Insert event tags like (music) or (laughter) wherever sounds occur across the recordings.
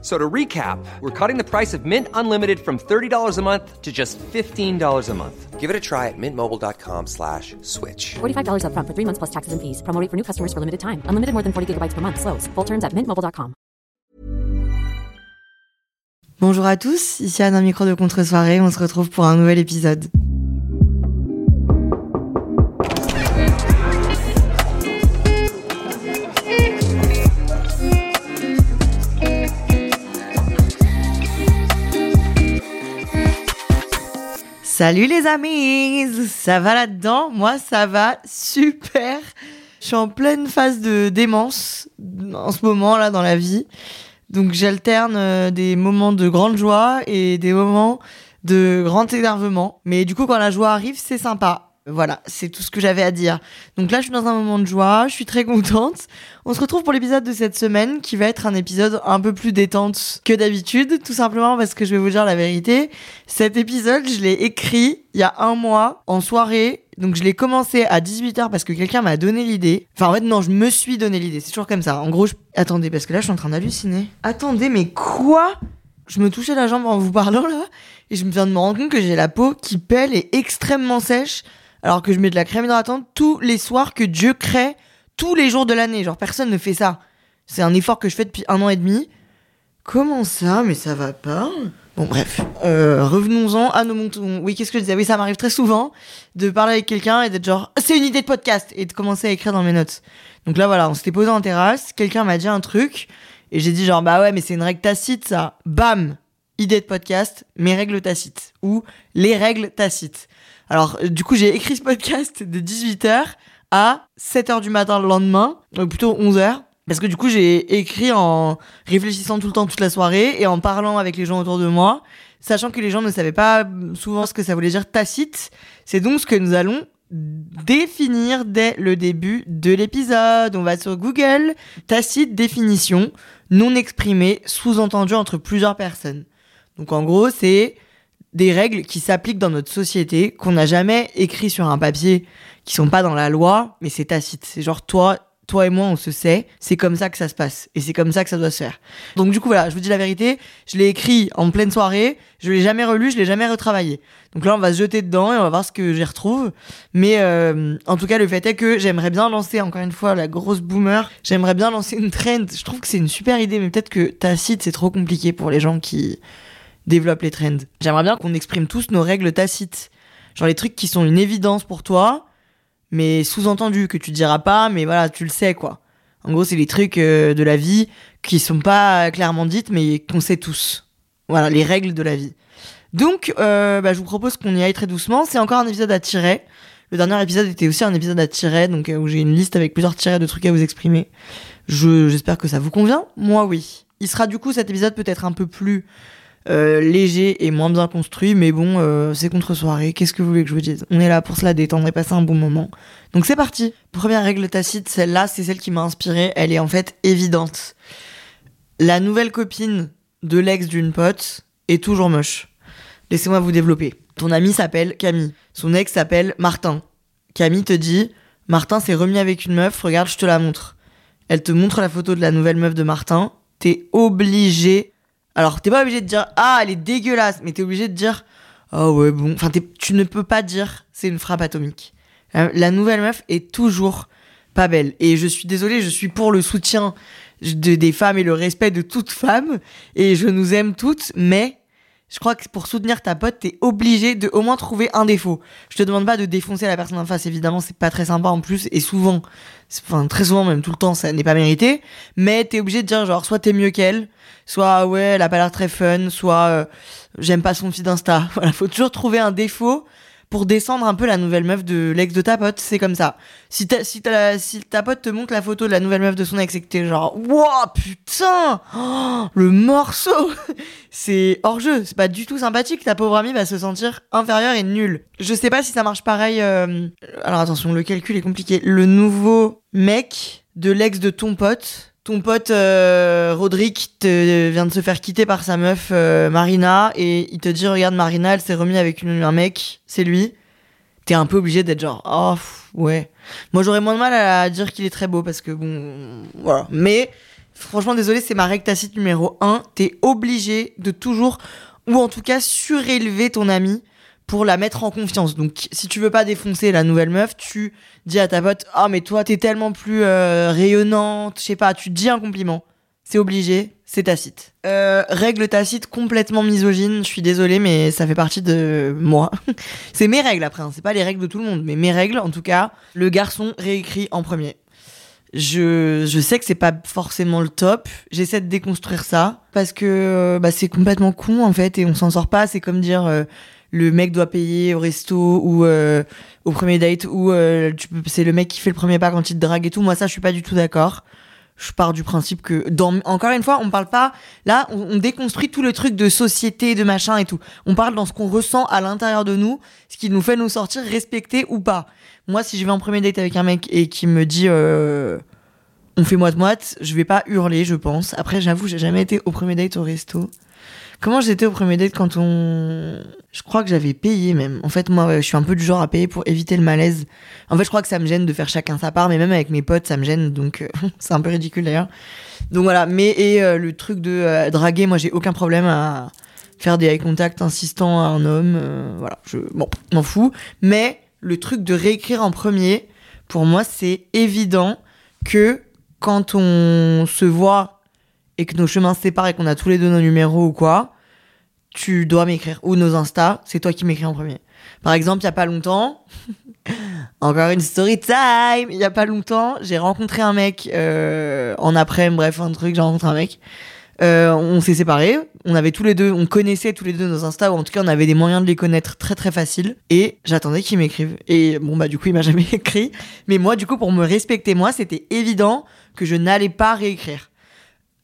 So to recap, we're cutting the price of Mint Unlimited from $30 a month to just $15 a month. Give it a try at mintmobile.com slash switch. $45 upfront for three months plus taxes and fees. Promo rate for new customers for limited time. Unlimited more than 40 gigabytes per month. Slows. Full terms at mintmobile.com. Bonjour à tous, ici Anne, un micro de contre-soirée. On se retrouve pour un nouvel épisode. Salut les amis, ça va là-dedans? Moi ça va super. Je suis en pleine phase de démence en ce moment là dans la vie. Donc j'alterne euh, des moments de grande joie et des moments de grand énervement. Mais du coup quand la joie arrive c'est sympa. Voilà, c'est tout ce que j'avais à dire. Donc là, je suis dans un moment de joie, je suis très contente. On se retrouve pour l'épisode de cette semaine qui va être un épisode un peu plus détente que d'habitude, tout simplement parce que je vais vous dire la vérité. Cet épisode, je l'ai écrit il y a un mois en soirée. Donc je l'ai commencé à 18h parce que quelqu'un m'a donné l'idée. Enfin en fait non, je me suis donné l'idée, c'est toujours comme ça. En gros, je... attendez parce que là je suis en train d'halluciner. Attendez, mais quoi? Je me touchais la jambe en vous parlant là et je me viens de me rendre compte que j'ai la peau qui pèle et extrêmement sèche alors que je mets de la crème hydratante tous les soirs que Dieu crée tous les jours de l'année. Genre, personne ne fait ça. C'est un effort que je fais depuis un an et demi. Comment ça? Mais ça va pas Bon, bref. Euh, revenons-en à nos montons. Oui, qu'est-ce que je disais? Oui, ça m'arrive très souvent de parler avec quelqu'un et d'être genre, c'est une idée de podcast et de commencer à écrire dans mes notes. Donc là, voilà, on s'était posé en terrasse, quelqu'un m'a dit un truc et j'ai dit genre, bah ouais, mais c'est une règle tacite, ça. Bam Idée de podcast, mes règles tacites. Ou les règles tacites. Alors, du coup, j'ai écrit ce podcast de 18h à 7h du matin le lendemain, donc plutôt 11h. Parce que du coup, j'ai écrit en réfléchissant tout le temps, toute la soirée, et en parlant avec les gens autour de moi, sachant que les gens ne savaient pas souvent ce que ça voulait dire tacite. C'est donc ce que nous allons définir dès le début de l'épisode. On va sur Google, tacite définition, non exprimée, sous-entendu entre plusieurs personnes. Donc en gros, c'est des règles qui s'appliquent dans notre société, qu'on n'a jamais écrit sur un papier, qui sont pas dans la loi, mais c'est tacite. C'est genre toi, toi et moi, on se sait, c'est comme ça que ça se passe, et c'est comme ça que ça doit se faire. Donc du coup voilà, je vous dis la vérité, je l'ai écrit en pleine soirée, je l'ai jamais relu, je l'ai jamais retravaillé. Donc là on va se jeter dedans et on va voir ce que j'y retrouve. Mais euh, en tout cas le fait est que j'aimerais bien lancer encore une fois la grosse boomer, j'aimerais bien lancer une trend. Je trouve que c'est une super idée, mais peut-être que tacite c'est trop compliqué pour les gens qui développe les trends. J'aimerais bien qu'on exprime tous nos règles tacites. Genre les trucs qui sont une évidence pour toi, mais sous-entendu, que tu diras pas, mais voilà, tu le sais quoi. En gros, c'est les trucs euh, de la vie qui sont pas clairement dites, mais qu'on sait tous. Voilà, les règles de la vie. Donc, euh, bah, je vous propose qu'on y aille très doucement. C'est encore un épisode à tirer. Le dernier épisode était aussi un épisode à tirer, donc euh, où j'ai une liste avec plusieurs tirets de trucs à vous exprimer. Je, j'espère que ça vous convient. Moi, oui. Il sera du coup cet épisode peut-être un peu plus euh, léger et moins bien construit, mais bon, euh, c'est contre soirée. Qu'est-ce que vous voulez que je vous dise? On est là pour se la détendre et passer un bon moment. Donc c'est parti. Première règle tacite, celle-là, c'est celle qui m'a inspirée. Elle est en fait évidente. La nouvelle copine de l'ex d'une pote est toujours moche. Laissez-moi vous développer. Ton ami s'appelle Camille. Son ex s'appelle Martin. Camille te dit Martin s'est remis avec une meuf, regarde, je te la montre. Elle te montre la photo de la nouvelle meuf de Martin. T'es obligé alors, t'es pas obligé de dire ah elle est dégueulasse, mais t'es obligé de dire ah ouais bon. Enfin, tu ne peux pas dire c'est une frappe atomique. La, nouvelle meuf est toujours pas belle. Et je suis désolée, je suis pour le soutien des femmes et le respect de toute femme. Et je nous aime toutes, mais je crois que pour soutenir ta pote, t'es obligé de au moins trouver un défaut. Je te demande pas de défoncer la personne en face, évidemment, c'est pas très sympa en plus, et souvent, enfin très souvent même tout le temps, ça n'est pas mérité. Mais t'es obligé de dire genre soit t'es mieux qu'elle, soit ouais elle a pas l'air très fun, soit euh, j'aime pas son feed Insta. (laughs) Voilà, faut toujours trouver un défaut pour descendre un peu la nouvelle meuf de l'ex de ta pote, c'est comme ça. Si ta, si, si ta pote te montre la photo de la nouvelle meuf de son ex et que t'es genre, wow, putain, oh, le morceau, (laughs) c'est hors jeu, c'est pas du tout sympathique, ta pauvre amie va se sentir inférieure et nulle. Je sais pas si ça marche pareil, euh, alors attention, le calcul est compliqué. Le nouveau mec de l'ex de ton pote, ton pote euh, Roderick te, vient de se faire quitter par sa meuf euh, Marina et il te dit regarde Marina elle s'est remis avec une- un mec c'est lui. T'es un peu obligé d'être genre oh ouais. Moi j'aurais moins de mal à dire qu'il est très beau parce que bon voilà. Mais franchement désolé c'est ma règle tacite numéro 1 t'es obligé de toujours ou en tout cas surélever ton ami pour la mettre en confiance. Donc, si tu veux pas défoncer la nouvelle meuf, tu dis à ta pote, ah mais toi t'es tellement plus euh, rayonnante, je sais pas, tu dis un compliment. C'est obligé, c'est tacite. Euh, règle tacite complètement misogyne, je suis désolée, mais ça fait partie de moi. (laughs) c'est mes règles après, hein, c'est pas les règles de tout le monde, mais mes règles en tout cas. Le garçon réécrit en premier. Je, je sais que c'est pas forcément le top. J'essaie de déconstruire ça parce que bah, c'est complètement con en fait et on s'en sort pas. C'est comme dire euh, le mec doit payer au resto ou euh, au premier date ou euh, c'est le mec qui fait le premier pas quand il te drague et tout. Moi ça je suis pas du tout d'accord. Je pars du principe que dans encore une fois on parle pas là on, on déconstruit tout le truc de société de machin et tout. On parle dans ce qu'on ressent à l'intérieur de nous, ce qui nous fait nous sortir respectés ou pas. Moi si je vais en premier date avec un mec et qui me dit euh, on fait moite-moite, je vais pas hurler, je pense. Après, j'avoue, j'ai jamais été au premier date au resto. Comment j'étais au premier date quand on. Je crois que j'avais payé même. En fait, moi, je suis un peu du genre à payer pour éviter le malaise. En fait, je crois que ça me gêne de faire chacun sa part, mais même avec mes potes, ça me gêne, donc euh, (laughs) c'est un peu ridicule d'ailleurs. Donc voilà, mais et euh, le truc de euh, draguer, moi, j'ai aucun problème à faire des eye contact insistants à un homme. voilà, je. Bon, m'en fous. Mais le truc de réécrire en premier, pour moi, c'est évident que quand on se voit et que nos chemins se séparent et qu'on a tous les deux nos numéros ou quoi, tu dois m'écrire. Ou nos Insta, c'est toi qui m'écris en premier. Par exemple, il y a pas longtemps, (laughs) encore une story time, il y a pas longtemps, j'ai rencontré un mec euh, en après, bref, un truc, j'ai rencontré un mec. Euh, on s'est séparés, on avait tous les deux, on connaissait tous les deux nos Insta, ou en tout cas on avait des moyens de les connaître très très facile. Et j'attendais qu'il m'écrive. Et bon bah du coup il m'a (laughs) jamais écrit. Mais moi du coup pour me respecter moi, c'était évident que je n'allais pas réécrire.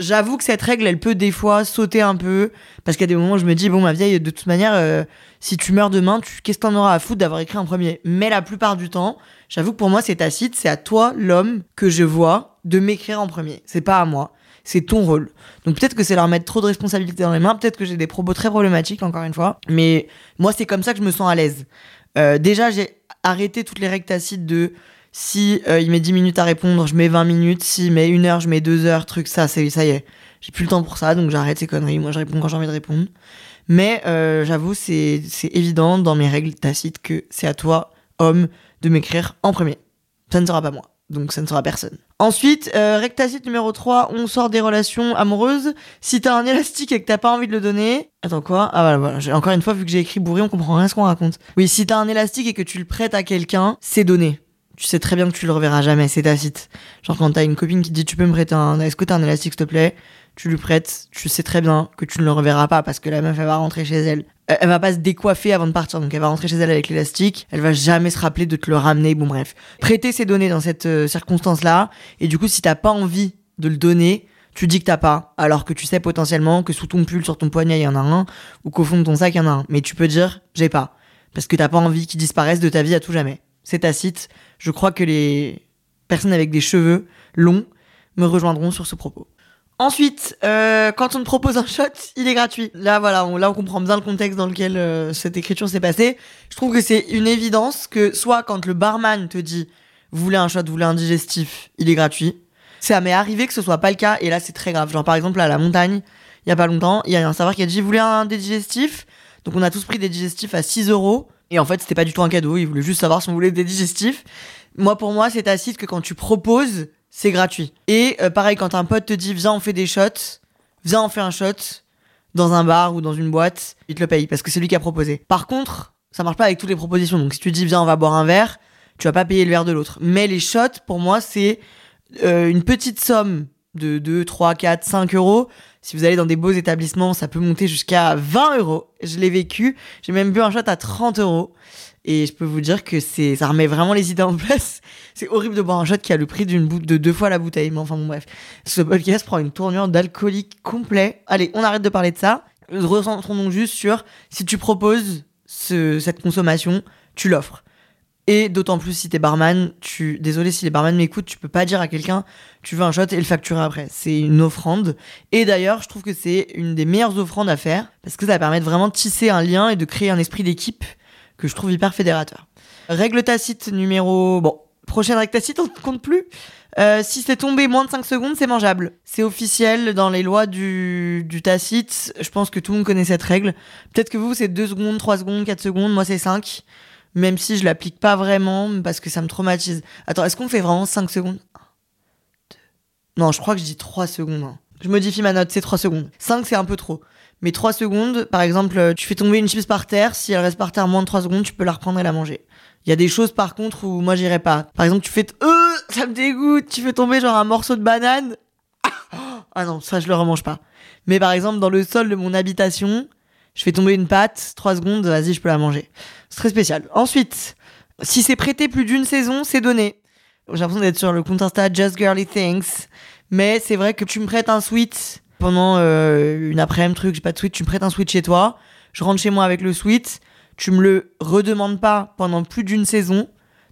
J'avoue que cette règle, elle peut des fois sauter un peu, parce qu'il y a des moments où je me dis, bon, ma vieille, de toute manière, euh, si tu meurs demain, tu, qu'est-ce que t'en auras à foutre d'avoir écrit en premier? Mais la plupart du temps, j'avoue que pour moi, c'est tacite, c'est à toi, l'homme, que je vois, de m'écrire en premier. C'est pas à moi. C'est ton rôle. Donc peut-être que c'est leur mettre trop de responsabilités dans les mains, peut-être que j'ai des propos très problématiques, encore une fois. Mais moi, c'est comme ça que je me sens à l'aise. Euh, déjà, j'ai arrêté toutes les règles tacites de si euh, il met 10 minutes à répondre, je mets 20 minutes. S'il met une heure, je mets deux heures. Truc, ça, ça y est. J'ai plus le temps pour ça, donc j'arrête ces conneries. Moi, je réponds quand j'ai envie de répondre. Mais euh, j'avoue, c'est évident dans mes règles tacites que c'est à toi, homme, de m'écrire en premier. Ça ne sera pas moi. Donc ça ne sera personne. Ensuite, euh, règle tacite numéro 3, on sort des relations amoureuses. Si t'as un élastique et que t'as pas envie de le donner... Attends quoi? Ah voilà, voilà. Encore une fois, vu que j'ai écrit bourré, on comprend rien ce qu'on raconte. Oui, si t'as un élastique et que tu le prêtes à quelqu'un, c'est donné. Tu sais très bien que tu le reverras jamais, c'est tacite. Genre quand t'as une copine qui te dit tu peux me prêter un... Est-ce que t'as un élastique s'il te plaît? Tu lui prêtes, tu sais très bien que tu ne le reverras pas parce que la meuf elle va rentrer chez elle. Elle va pas se décoiffer avant de partir, donc elle va rentrer chez elle avec l'élastique. Elle va jamais se rappeler de te le ramener. Bon bref, prêter ses données dans cette euh, circonstance-là. Et du coup, si t'as pas envie de le donner, tu dis que t'as pas, alors que tu sais potentiellement que sous ton pull, sur ton poignet, il y en a un, ou qu'au fond de ton sac, il y en a un. Mais tu peux dire j'ai pas, parce que t'as pas envie qu'il disparaisse de ta vie à tout jamais. C'est tacite. Je crois que les personnes avec des cheveux longs me rejoindront sur ce propos. Ensuite, euh, quand on te propose un shot, il est gratuit. Là, voilà, on, là, on comprend bien le contexte dans lequel euh, cette écriture s'est passée. Je trouve que c'est une évidence que soit quand le barman te dit vous voulez un shot, vous voulez un digestif, il est gratuit. Ça m'est arrivé que ce soit pas le cas et là c'est très grave. Genre par exemple à la montagne, il y a pas longtemps, il y a un serveur qui a dit vous voulez un digestif Donc on a tous pris des digestifs à 6 euros et en fait c'était pas du tout un cadeau, il voulait juste savoir si on voulait des digestifs. Moi pour moi c'est tacite que quand tu proposes, c'est gratuit. Et euh, pareil quand un pote te dit viens on fait des shots, viens on fait un shot dans un bar ou dans une boîte, il te le paye parce que c'est lui qui a proposé. Par contre, ça marche pas avec toutes les propositions. Donc si tu dis viens on va boire un verre, tu vas pas payer le verre de l'autre. Mais les shots pour moi c'est euh, une petite somme de 2, 3, 4, 5 euros. Si vous allez dans des beaux établissements, ça peut monter jusqu'à 20 euros. Je l'ai vécu. J'ai même bu un shot à 30 euros. Et je peux vous dire que c'est, ça remet vraiment les idées en (laughs) place. C'est horrible de boire un shot qui a le prix d'une de deux fois la bouteille. Mais enfin bon, bref. Ce podcast prend une tournure d'alcoolique complet. Allez, on arrête de parler de ça. Recentrons donc juste sur si tu proposes ce, cette consommation, tu l'offres. Et d'autant plus si t'es barman, tu, désolé si les barman m'écoutent, tu peux pas dire à quelqu'un, tu veux un shot et le facturer après. C'est une offrande. Et d'ailleurs, je trouve que c'est une des meilleures offrandes à faire parce que ça va permettre vraiment de tisser un lien et de créer un esprit d'équipe que je trouve hyper fédérateur. Règle tacite numéro, bon, prochaine règle tacite, on ne compte plus. Euh, si c'est tombé moins de 5 secondes, c'est mangeable. C'est officiel dans les lois du, du tacite. Je pense que tout le monde connaît cette règle. Peut-être que vous, c'est 2 secondes, 3 secondes, 4 secondes. Moi, c'est 5 même si je l'applique pas vraiment parce que ça me traumatise. Attends, est-ce qu'on fait vraiment 5 secondes? Non, je crois que je dis 3 secondes. hein. Je modifie ma note, c'est 3 secondes. 5, c'est un peu trop. Mais 3 secondes, par exemple, tu fais tomber une chips par terre, si elle reste par terre moins de 3 secondes, tu peux la reprendre et la manger. Il y a des choses par contre où moi j'irais pas. Par exemple, tu fais euh, ça me dégoûte, tu fais tomber genre un morceau de banane. Ah non, ça je le remange pas. Mais par exemple, dans le sol de mon habitation, je fais tomber une pâte, 3 secondes, vas-y, je peux la manger. C'est très spécial. Ensuite, si c'est prêté plus d'une saison, c'est donné. J'ai l'impression d'être sur le compte Insta Just Girly Things. Mais c'est vrai que tu me prêtes un sweat pendant euh, une après-midi, truc, j'ai pas de sweat, tu me prêtes un sweat chez toi. Je rentre chez moi avec le sweat. Tu me le redemandes pas pendant plus d'une saison.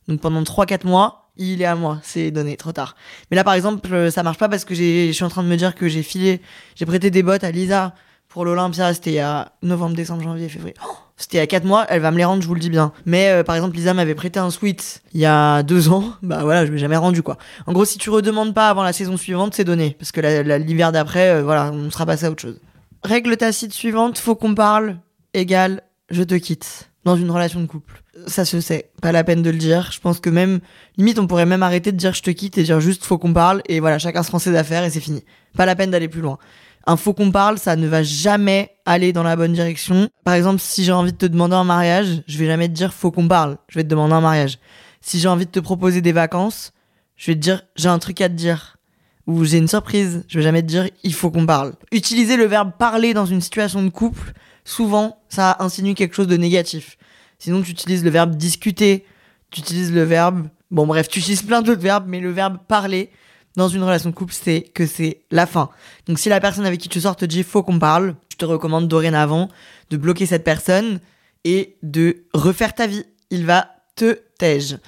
Donc pendant 3-4 mois, il est à moi. C'est donné, trop tard. Mais là, par exemple, euh, ça marche pas parce que je suis en train de me dire que j'ai filé, j'ai prêté des bottes à Lisa pour l'Olympia. C'était il y a novembre, décembre, janvier, février. Oh, c'était il y a 4 mois. Elle va me les rendre, je vous le dis bien. Mais euh, par exemple, Lisa m'avait prêté un sweat il y a 2 ans. (laughs) Bah voilà, je l'ai jamais rendu quoi. En gros, si tu redemandes pas avant la saison suivante, c'est donné. Parce que l'hiver d'après, euh, voilà, on sera passé à autre chose. Règle tacite suivante, faut qu'on parle, égale, je te quitte. Dans une relation de couple. Ça se sait, pas la peine de le dire. Je pense que même, limite, on pourrait même arrêter de dire je te quitte et dire juste faut qu'on parle et voilà, chacun se prend ses affaires et c'est fini. Pas la peine d'aller plus loin. Un faut qu'on parle, ça ne va jamais aller dans la bonne direction. Par exemple, si j'ai envie de te demander un mariage, je vais jamais te dire faut qu'on parle. Je vais te demander un mariage. Si j'ai envie de te proposer des vacances, je vais te dire j'ai un truc à te dire ou j'ai une surprise. Je vais jamais te dire il faut qu'on parle. Utiliser le verbe parler dans une situation de couple, souvent, ça insinue quelque chose de négatif. Sinon, tu utilises le verbe discuter, tu utilises le verbe. Bon, bref, tu utilises plein d'autres verbes, mais le verbe parler dans une relation de couple, c'est que c'est la fin. Donc, si la personne avec qui tu sors te dit faut qu'on parle, je te recommande dorénavant de bloquer cette personne et de refaire ta vie. Il va te tège.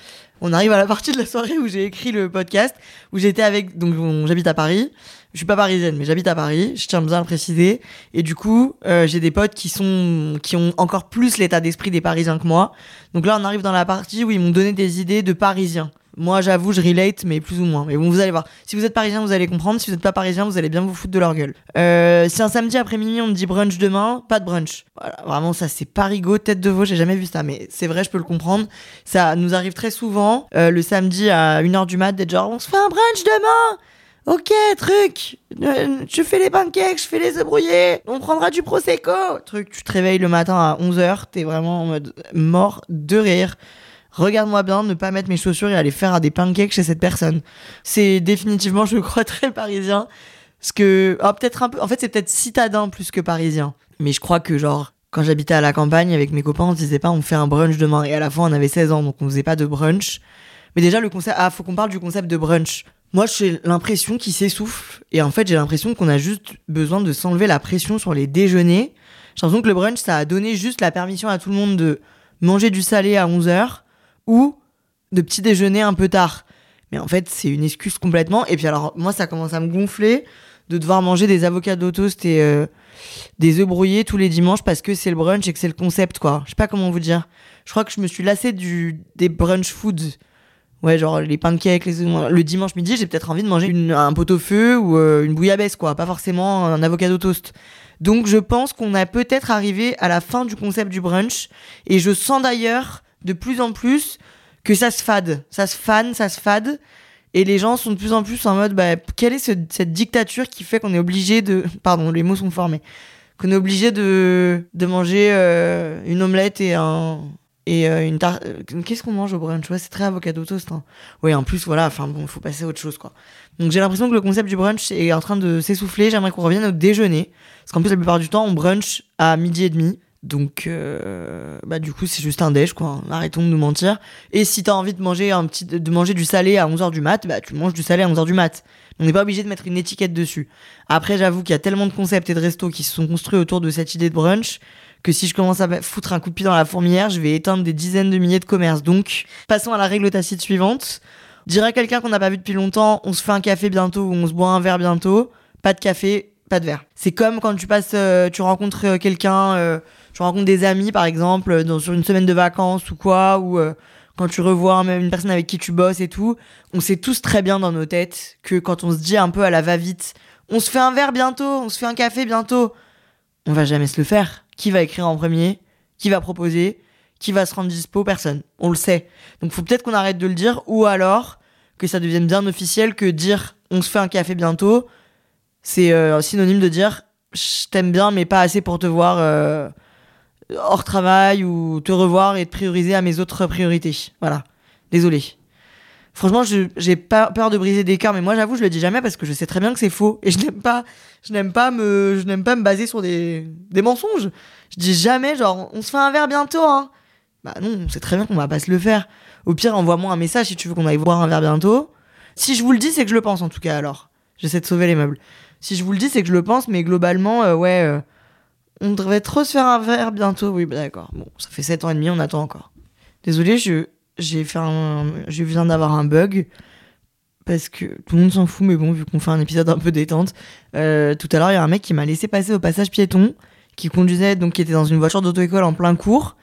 On arrive à la partie de la soirée où j'ai écrit le podcast, où j'étais avec, donc on- j'habite à Paris. Je suis pas parisienne, mais j'habite à Paris. Je tiens bien à le préciser. Et du coup, euh, j'ai des potes qui sont, qui ont encore plus l'état d'esprit des Parisiens que moi. Donc là, on arrive dans la partie où ils m'ont donné des idées de Parisiens. Moi, j'avoue, je relate, mais plus ou moins. Mais bon, vous allez voir. Si vous êtes parisien, vous allez comprendre. Si vous n'êtes pas parisien, vous allez bien vous foutre de leur gueule. Euh, si un samedi après minuit, on me dit brunch demain, pas de brunch. Vraiment, ça, c'est parigo, tête de veau, j'ai jamais vu ça. Mais c'est vrai, je peux le comprendre. Ça nous arrive très souvent, euh, le samedi à 1h du mat, d'être genre, on se fait un brunch demain Ok, truc. Euh, je fais les pancakes, je fais les œufs brouillés. On prendra du prosecco. Truc, tu te réveilles le matin à 11h, t'es vraiment en mode mort de rire. Regarde-moi bien, ne pas mettre mes chaussures et aller faire des pancakes chez cette personne. C'est définitivement, je crois, (laughs) très parisien. Parce que, ah, peut-être un peu, en fait, c'est peut-être citadin plus que parisien. Mais je crois que, genre, quand j'habitais à la campagne avec mes copains, on se disait pas, on fait un brunch demain. Et à la fois, on avait 16 ans, donc on faisait pas de brunch. Mais déjà, le concept, ah, faut qu'on parle du concept de brunch. Moi, j'ai l'impression qu'il s'essouffle. Et en fait, j'ai l'impression qu'on a juste besoin de s'enlever la pression sur les déjeuners. J'ai l'impression que le brunch, ça a donné juste la permission à tout le monde de manger du salé à 11h ou de petit déjeuner un peu tard. Mais en fait, c'est une excuse complètement. Et puis alors, moi, ça commence à me gonfler de devoir manger des avocats toast et euh, des œufs brouillés tous les dimanches parce que c'est le brunch et que c'est le concept, quoi. Je sais pas comment vous dire. Je crois que je me suis lassé du, des brunch foods. Ouais, genre les pancakes, les le dimanche midi, j'ai peut-être envie de manger un pot-au-feu ou euh, une bouillabaisse, quoi. Pas forcément un avocado toast. Donc je pense qu'on a peut-être arrivé à la fin du concept du brunch. Et je sens d'ailleurs de plus en plus que ça se fade. Ça se fan, ça se fade. Et les gens sont de plus en plus en mode, bah, quelle est ce- cette dictature qui fait qu'on est obligé de... (laughs) Pardon, les mots sont formés. Qu'on est obligé de, de manger euh, une omelette et un... Et euh, une tarte... euh, Qu'est-ce qu'on mange au brunch? Ouais, c'est très avocado toast. Hein. Ouais, en plus, voilà, enfin bon, il faut passer à autre chose, quoi. Donc j'ai l'impression que le concept du brunch est en train de s'essouffler. J'aimerais qu'on revienne au déjeuner. Parce qu'en plus, la plupart du temps, on brunch à midi et demi. Donc, euh, bah, du coup, c'est juste un déj, quoi. Arrêtons de nous mentir. Et si t'as envie de manger un petit, de manger du salé à 11h du mat, bah, tu manges du salé à 11h du mat. On n'est pas obligé de mettre une étiquette dessus. Après, j'avoue qu'il y a tellement de concepts et de restos qui se sont construits autour de cette idée de brunch que si je commence à foutre un coup de pied dans la fourmilière, je vais éteindre des dizaines de milliers de commerces. Donc, passons à la règle tacite suivante. Dire à quelqu'un qu'on n'a pas vu depuis longtemps, on se fait un café bientôt ou on se boit un verre bientôt. Pas de café, pas de verre. C'est comme quand tu passes, euh, tu rencontres euh, quelqu'un, euh, tu rencontres des amis par exemple, dans, sur une semaine de vacances ou quoi, ou quand tu revois même une personne avec qui tu bosses et tout. On sait tous très bien dans nos têtes que quand on se dit un peu à la va-vite, on se fait un verre bientôt, on se fait un café bientôt, on va jamais se le faire. Qui va écrire en premier? Qui va proposer? Qui va se rendre dispo? Personne. On le sait. Donc faut peut-être qu'on arrête de le dire, ou alors que ça devienne bien officiel que dire on se fait un café bientôt c'est euh, synonyme de dire je t'aime bien, mais pas assez pour te voir euh, hors travail ou te revoir et te prioriser à mes autres priorités. Voilà. Désolé. Franchement, j'ai pas peur de briser des cœurs, mais moi j'avoue, je le dis jamais parce que je sais très bien que c'est faux et je n'aime pas, je n'aime pas me, je n'aime pas me baser sur des, des mensonges. Je dis jamais genre on se fait un verre bientôt, hein. Bah non, on sait très bien qu'on va pas se le faire. Au pire, envoie-moi un message si tu veux qu'on aille boire un verre bientôt. Si je vous le dis, c'est que je le pense en tout cas alors. J'essaie de sauver les meubles. Si je vous le dis, c'est que je le pense, mais globalement, euh, ouais, euh, on devrait trop se faire un verre bientôt. Oui, bah, d'accord. Bon, ça fait 7 ans et demi, on attend encore. Désolé, je, j'ai fait je viens d'avoir un bug parce que tout le monde s'en fout, mais bon, vu qu'on fait un épisode un peu détente, euh, tout à l'heure, il y a un mec qui m'a laissé passer au passage piéton, qui conduisait, donc qui était dans une voiture d'auto-école en plein cours.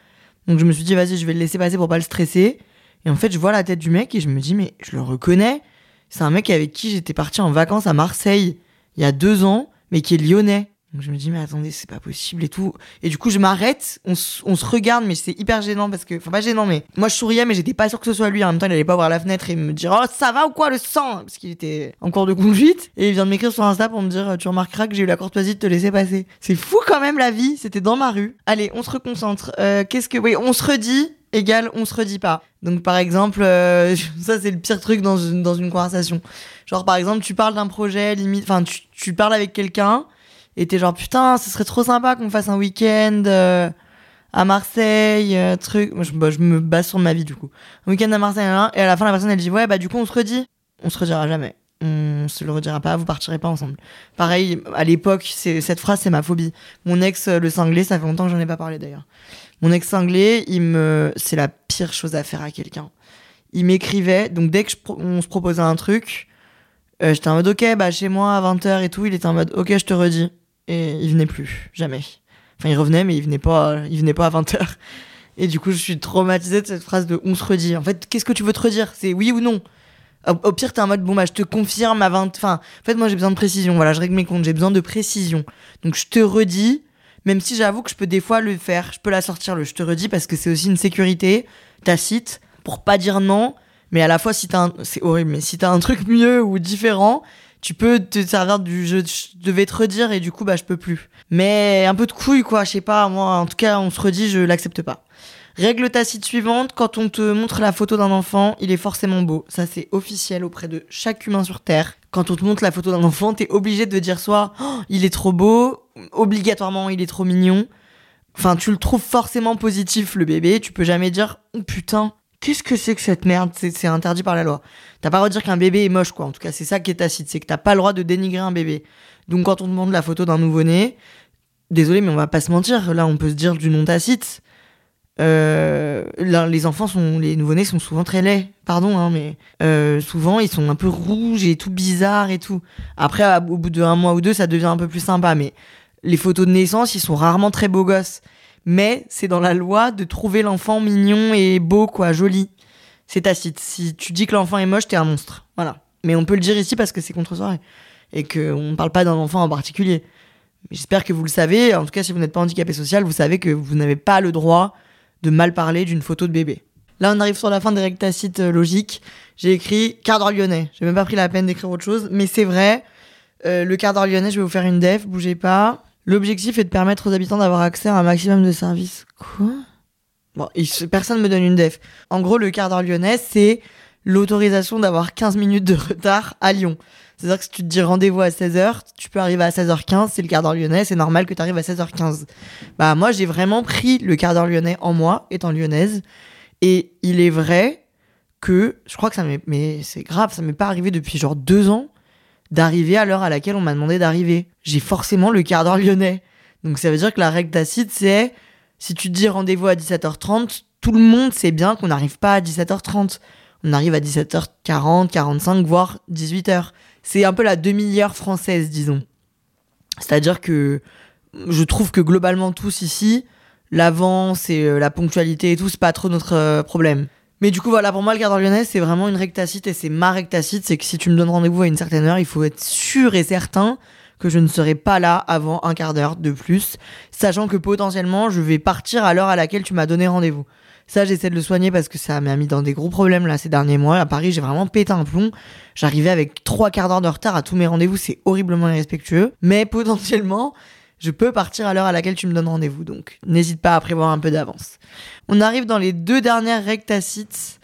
Donc je me suis dit, vas-y, je vais le laisser passer pour pas le stresser. Et en fait, je vois la tête du mec et je me dis, mais je le reconnais. C'est un mec avec qui j'étais parti en vacances à Marseille il y a deux ans, mais qui est lyonnais. Donc je me dis mais attendez c'est pas possible et tout. Et du coup je m'arrête. On, on, se regarde mais c'est hyper gênant parce que enfin pas gênant mais moi je souriais mais j'étais pas sûr que ce soit lui. En même temps il allait pas voir la fenêtre et me dire oh ça va ou quoi le sang? Parce qu'il était en cours de conduite. Et il vient de m'écrire sur Insta pour me dire tu remarqueras que j'ai eu la courtoisie de te laisser passer. C'est fou quand même la vie. C'était dans ma rue. Allez on se reconcentre. Euh, qu'est-ce que oui on se redit égal on se redit pas. Donc par exemple, euh, (laughs) ça c'est le pire truc dans une, dans une conversation. Genre par exemple, tu parles d'un projet, limite, enfin tu, tu parles avec quelqu'un et t'es genre putain, ce serait trop sympa qu'on fasse un week-end euh, à Marseille, euh, truc. Moi je, bah, je, me base sur ma vie du coup. Un week-end à Marseille, et à la fin la personne elle dit ouais bah du coup on se redit. On se redira jamais. On se le redira pas, vous partirez pas ensemble. Pareil, à l'époque, cette phrase c'est ma phobie. Mon ex, le cinglé, ça fait longtemps que j'en ai pas parlé d'ailleurs. Mon ex anglais, il me, c'est la pire chose à faire à quelqu'un. Il m'écrivait, donc dès que on se proposait un truc, euh, j'étais en mode ok, bah chez moi à 20h et tout, il était en mode ok, je te redis. Et il venait plus, jamais. Enfin, il revenait, mais il venait pas, il venait pas à 20h. Et du coup, je suis traumatisée de cette phrase de on se redit. En fait, qu'est-ce que tu veux te redire? C'est oui ou non? Au, pire, t'es en mode, bon, bah, je te confirme à 20. Enfin, en fait, moi, j'ai besoin de précision. Voilà, je règle mes comptes, j'ai besoin de précision. Donc, je te redis, même si j'avoue que je peux des fois le faire, je peux la sortir le je te redis parce que c'est aussi une sécurité tacite pour pas dire non, mais à la fois si t'as un, c'est horrible, mais si t'as un truc mieux ou différent, tu peux te servir du je, devais te redire et du coup bah je peux plus. Mais un peu de couille quoi, je sais pas, moi en tout cas on se redit, je l'accepte pas. Règle tacite suivante, quand on te montre la photo d'un enfant, il est forcément beau. Ça, c'est officiel auprès de chaque humain sur Terre. Quand on te montre la photo d'un enfant, t'es obligé de dire soit oh, il est trop beau, obligatoirement il est trop mignon. Enfin, tu le trouves forcément positif, le bébé. Tu peux jamais dire oh putain, qu'est-ce que c'est que cette merde? C'est interdit par la loi. T'as pas le droit de dire qu'un bébé est moche, quoi. En tout cas, c'est ça qui est tacite, c'est que t'as pas le droit de dénigrer un bébé. Donc, quand on te montre la photo d'un nouveau-né, désolé, mais on va pas se mentir. Là, on peut se dire du non tacite. Euh, les enfants sont, les nouveau-nés sont souvent très laids, pardon, hein, mais euh, souvent ils sont un peu rouges et tout bizarre et tout. Après, au bout d'un mois ou deux, ça devient un peu plus sympa, mais les photos de naissance, ils sont rarement très beaux gosses. Mais c'est dans la loi de trouver l'enfant mignon et beau, quoi, joli. C'est tacite. Si tu dis que l'enfant est moche, t'es un monstre. Voilà. Mais on peut le dire ici parce que c'est contre soirée et qu'on ne parle pas d'un enfant en particulier. J'espère que vous le savez. En tout cas, si vous n'êtes pas handicapé social, vous savez que vous n'avez pas le droit de mal parler d'une photo de bébé. Là, on arrive sur la fin des règles tacites euh, logiques. J'ai écrit quart d'heure lyonnais. J'ai même pas pris la peine d'écrire autre chose, mais c'est vrai. Euh, le quart d'heure lyonnais, je vais vous faire une def, bougez pas. L'objectif est de permettre aux habitants d'avoir accès à un maximum de services. Quoi? Bon, personne me donne une def. En gros, le quart d'heure lyonnais, c'est l'autorisation d'avoir 15 minutes de retard à Lyon. C'est-à-dire que si tu te dis rendez-vous à 16h, tu peux arriver à 16h15, c'est le quart d'heure lyonnais, c'est normal que tu arrives à 16h15. Bah moi j'ai vraiment pris le quart d'heure lyonnais en moi, étant lyonnaise, et il est vrai que, je crois que ça m'est, mais c'est grave, ça m'est pas arrivé depuis genre deux ans, d'arriver à l'heure à laquelle on m'a demandé d'arriver. J'ai forcément le quart d'heure lyonnais. Donc ça veut dire que la règle tacite, c'est si tu te dis rendez-vous à 17h30, tout le monde sait bien qu'on n'arrive pas à 17h30. On arrive à 17h40, 45, voire 18h. C'est un peu la demi-heure française, disons. C'est-à-dire que je trouve que globalement tous ici, l'avance et euh, la ponctualité et tout, c'est pas trop notre euh, problème. Mais du coup, voilà, pour moi, le quart d'heure lyonnais, c'est vraiment une rectacite et c'est ma rectacite. C'est que si tu me donnes rendez-vous à une certaine heure, il faut être sûr et certain que je ne serai pas là avant un quart d'heure de plus, sachant que potentiellement, je vais partir à l'heure à laquelle tu m'as donné rendez-vous. Ça, j'essaie de le soigner parce que ça m'a mis dans des gros problèmes là ces derniers mois. À Paris, j'ai vraiment pété un plomb. J'arrivais avec trois quarts d'heure de retard à tous mes rendez-vous. C'est horriblement irrespectueux. Mais potentiellement, je peux partir à l'heure à laquelle tu me donnes rendez-vous. Donc, n'hésite pas à prévoir un peu d'avance. On arrive dans les deux dernières rectacites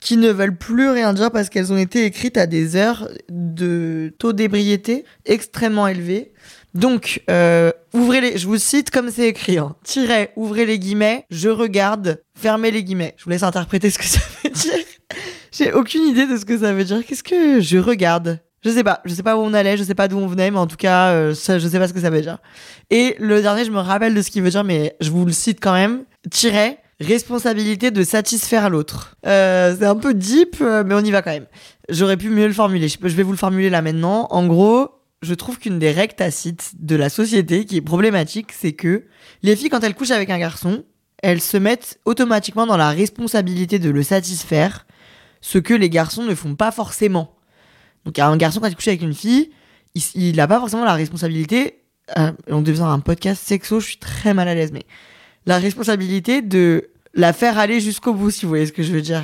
qui ne veulent plus rien dire parce qu'elles ont été écrites à des heures de taux d'ébriété extrêmement élevés. Donc, euh, ouvrez les, je vous cite comme c'est écrit, hein. Ouvrez les guillemets, je regarde, fermez les guillemets. Je vous laisse interpréter ce que ça veut dire. (laughs) J'ai aucune idée de ce que ça veut dire. Qu'est-ce que je regarde? Je sais pas. Je sais pas où on allait, je sais pas d'où on venait, mais en tout cas, euh, je sais pas ce que ça veut dire. Et le dernier, je me rappelle de ce qu'il veut dire, mais je vous le cite quand même. Tirez, responsabilité de satisfaire l'autre. Euh, c'est un peu deep, euh, mais on y va quand même. J'aurais pu mieux le formuler. Je vais vous le formuler là maintenant. En gros, je trouve qu'une des règles tacites de la société qui est problématique, c'est que les filles, quand elles couchent avec un garçon, elles se mettent automatiquement dans la responsabilité de le satisfaire, ce que les garçons ne font pas forcément. Donc un garçon, quand il couche avec une fille, il n'a pas forcément la responsabilité, euh, on devient un podcast sexo, je suis très mal à l'aise, mais la responsabilité de la faire aller jusqu'au bout, si vous voyez ce que je veux dire.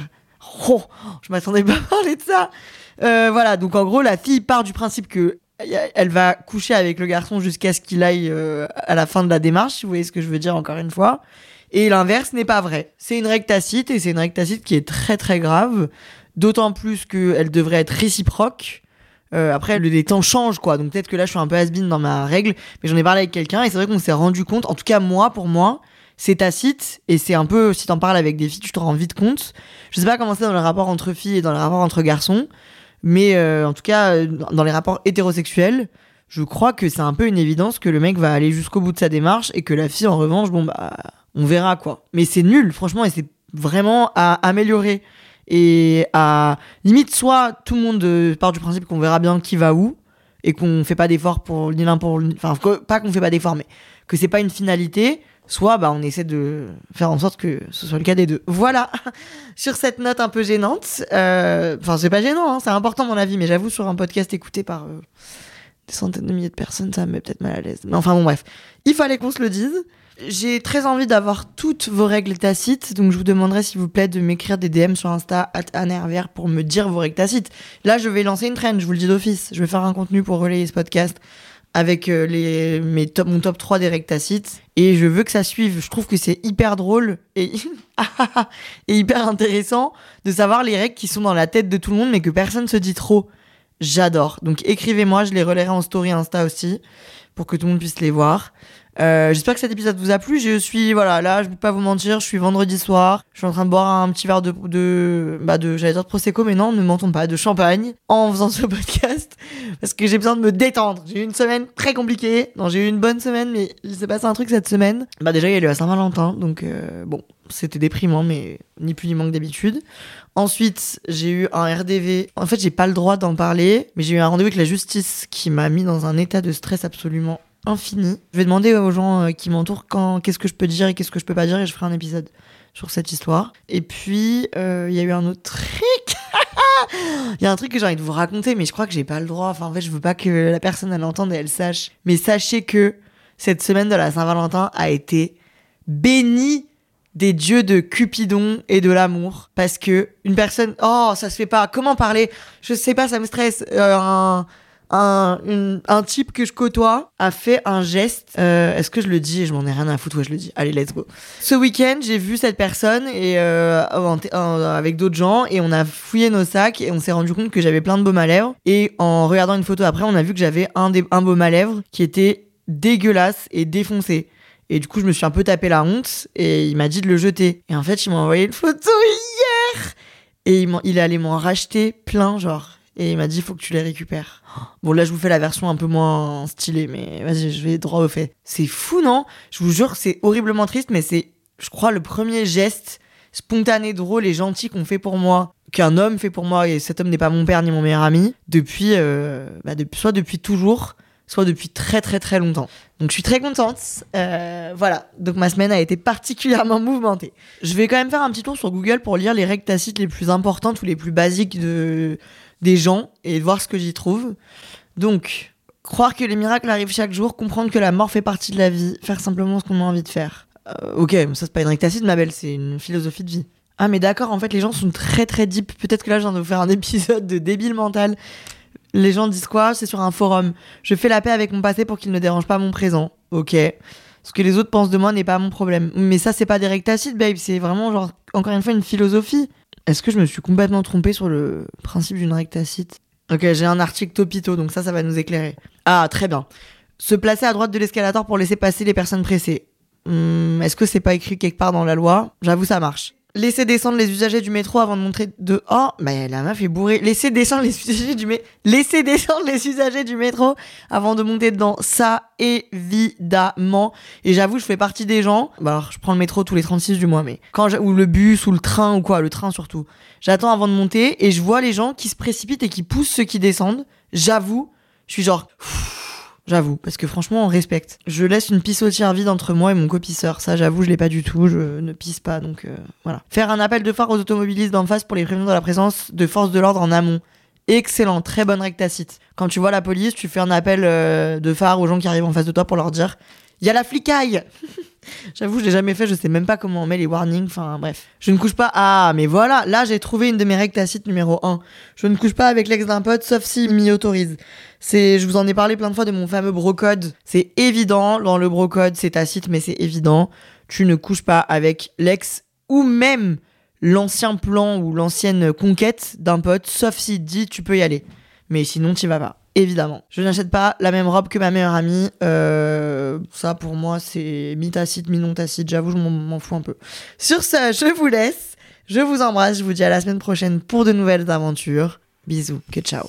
Oh, je m'attendais pas à parler de ça. Euh, voilà, donc en gros, la fille part du principe que elle va coucher avec le garçon jusqu'à ce qu'il aille euh, à la fin de la démarche, si vous voyez ce que je veux dire encore une fois. Et l'inverse n'est pas vrai. C'est une règle tacite et c'est une règle tacite qui est très très grave, d'autant plus qu'elle devrait être réciproque. Euh, après, le, les temps changent quoi, donc peut-être que là je suis un peu has dans ma règle, mais j'en ai parlé avec quelqu'un et c'est vrai qu'on s'est rendu compte, en tout cas moi, pour moi, c'est tacite et c'est un peu, si t'en parles avec des filles, tu te rends vite compte. Je sais pas comment c'est dans le rapport entre filles et dans le rapport entre garçons, mais euh, en tout cas, euh, dans les rapports hétérosexuels, je crois que c'est un peu une évidence que le mec va aller jusqu'au bout de sa démarche et que la fille, en revanche, bon, bah, on verra quoi. Mais c'est nul, franchement, et c'est vraiment à améliorer. Et à limite, soit tout le monde euh, part du principe qu'on verra bien qui va où et qu'on fait pas d'effort pour ni l'un pour enfin pas qu'on fait pas d'effort mais que c'est pas une finalité soit bah, on essaie de faire en sorte que ce soit le cas des deux. Voilà, (laughs) sur cette note un peu gênante, euh, enfin c'est pas gênant, hein, c'est important mon avis, mais j'avoue sur un podcast écouté par euh, des centaines de milliers de personnes, ça me met peut-être mal à l'aise. Mais enfin bon bref, il fallait qu'on se le dise. J'ai très envie d'avoir toutes vos règles tacites, donc je vous demanderai s'il vous plaît de m'écrire des DM sur Insta @anervr pour me dire vos règles tacites. Là, je vais lancer une trend, je vous le dis d'office. Je vais faire un contenu pour relayer ce podcast avec euh, les, mes top, mon top 3 des rectacites. Et je veux que ça suive. Je trouve que c'est hyper drôle et, (laughs) et hyper intéressant de savoir les règles qui sont dans la tête de tout le monde mais que personne se dit trop. J'adore. Donc écrivez-moi, je les relayerai en story Insta aussi pour que tout le monde puisse les voir. Euh, J'espère que cet épisode vous a plu. Je suis, voilà, là, je peux pas vous mentir, je suis vendredi soir. Je suis en train de boire un petit verre de, de, bah, de, j'allais dire de prosecco, mais non, ne mentons pas, de champagne en faisant ce (laughs) podcast parce que j'ai besoin de me détendre. J'ai eu une semaine très compliquée. Non, j'ai eu une bonne semaine, mais il s'est passé un truc cette semaine. Bah, déjà, il y a eu à Saint-Valentin, donc, euh, bon, c'était déprimant, mais ni plus ni moins que d'habitude. Ensuite, j'ai eu un RDV. En fait, j'ai pas le droit d'en parler, mais j'ai eu un rendez-vous avec la justice qui m'a mis dans un état de stress absolument infini. Je vais demander aux gens euh, qui m'entourent quand qu'est-ce que je peux dire et qu'est-ce que je peux pas dire et je ferai un épisode sur cette histoire. Et puis euh, il y a eu un autre truc. (laughs) Il y a un truc que j'ai envie de vous raconter, mais je crois que j'ai pas le droit. Enfin, en fait, je veux pas que la personne elle entende et elle sache. Mais sachez que cette semaine de la Saint-Valentin a été bénie des dieux de Cupidon et de l'amour parce que une personne oh ça se fait pas comment parler? Je sais pas ça me stresse euh, un un, un type que je côtoie a fait un geste. Euh, Est-ce que je le dis? Je m'en ai rien à foutre. Ouais, je le dis. Allez, let's go. Ce week-end, j'ai vu cette personne et euh, avec d'autres gens et on a fouillé nos sacs et on s'est rendu compte que j'avais plein de baumes à lèvres. Et en regardant une photo après, on a vu que j'avais un, des, un baume à lèvres qui était dégueulasse et défoncé. Et du coup, je me suis un peu tapé la honte et il m'a dit de le jeter. Et en fait, il m'a envoyé une photo hier et il, il allé m'en racheter plein, genre. Et il m'a dit, faut que tu les récupères. Bon, là, je vous fais la version un peu moins stylée, mais vas-y, je vais droit au fait. C'est fou, non? Je vous jure, c'est horriblement triste, mais c'est, je crois, le premier geste spontané, drôle et gentil qu'on fait pour moi, qu'un homme fait pour moi, et cet homme n'est pas mon père ni mon meilleur ami, depuis, euh, bah, depuis soit depuis toujours, soit depuis très très très longtemps. Donc je suis très contente. Euh, voilà, donc ma semaine a été particulièrement mouvementée. Je vais quand même faire un petit tour sur Google pour lire les règles tacites les plus importantes ou les plus basiques de des gens et voir ce que j'y trouve. Donc, croire que les miracles arrivent chaque jour, comprendre que la mort fait partie de la vie, faire simplement ce qu'on a envie de faire. Euh, ok, ça c'est pas une règle tacite, ma belle, c'est une philosophie de vie. Ah mais d'accord, en fait les gens sont très très deep. Peut-être que là je viens de vous faire un (laughs) épisode de débile mental. Les gens disent quoi? C'est sur un forum. Je fais la paix avec mon passé pour qu'il ne dérange pas mon présent. Ok. Ce que les autres pensent de moi n'est pas mon problème. Mais ça, c'est pas des règles tacites, babe. C'est vraiment, genre, encore une fois, une philosophie. Est-ce que je me suis complètement trompée sur le principe d'une règle tacite Ok, j'ai un article topito, donc ça, ça va nous éclairer. Ah, très bien. Se placer à droite de l'escalator pour laisser passer les personnes pressées. Hmm, Est-ce que c'est pas écrit quelque part dans la loi? J'avoue, ça marche. Laisser descendre les usagers du métro avant de montrer de oh bah la meuf est bourrée. Laisser descendre les (laughs) usagers du mé... laisser descendre les usagers du métro avant de monter dedans. Ça évidemment. Et j'avoue, je fais partie des gens. Bah alors, je prends le métro tous les 36 du mois, mais quand ou le bus ou le train ou quoi, le train surtout. J'attends avant de monter et je vois les gens qui se précipitent et qui poussent ceux qui descendent. J'avoue, je suis genre J'avoue, parce que franchement, on respecte. Je laisse une pissotière vide entre moi et mon copisseur. Ça, j'avoue, je l'ai pas du tout. Je ne pisse pas, donc euh, voilà. Faire un appel de phare aux automobilistes d'en face pour les prévenir de la présence de forces de l'ordre en amont. Excellent, très bonne règle tacite. Quand tu vois la police, tu fais un appel euh, de phare aux gens qui arrivent en face de toi pour leur dire il y a la flicaille (laughs) J'avoue, je l'ai jamais fait, je sais même pas comment on met les warnings, enfin bref. Je ne couche pas. Ah, mais voilà, là j'ai trouvé une de mes règles tacites numéro 1. Je ne couche pas avec l'ex d'un pote sauf s'il m'y autorise. C'est, je vous en ai parlé plein de fois de mon fameux brocode. C'est évident, dans le brocode, c'est tacite, mais c'est évident. Tu ne couches pas avec l'ex ou même l'ancien plan ou l'ancienne conquête d'un pote, sauf s'il te dit tu peux y aller. Mais sinon, tu vas pas. Évidemment. Je n'achète pas la même robe que ma meilleure amie. Euh, ça, pour moi, c'est mi-tacite, mi-non tacite. J'avoue, je m'en- fous un peu. Sur ce, je vous laisse. Je vous embrasse. Je vous dis à la semaine prochaine pour de nouvelles aventures. Bisous. Que ciao.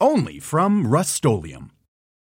Only from Rust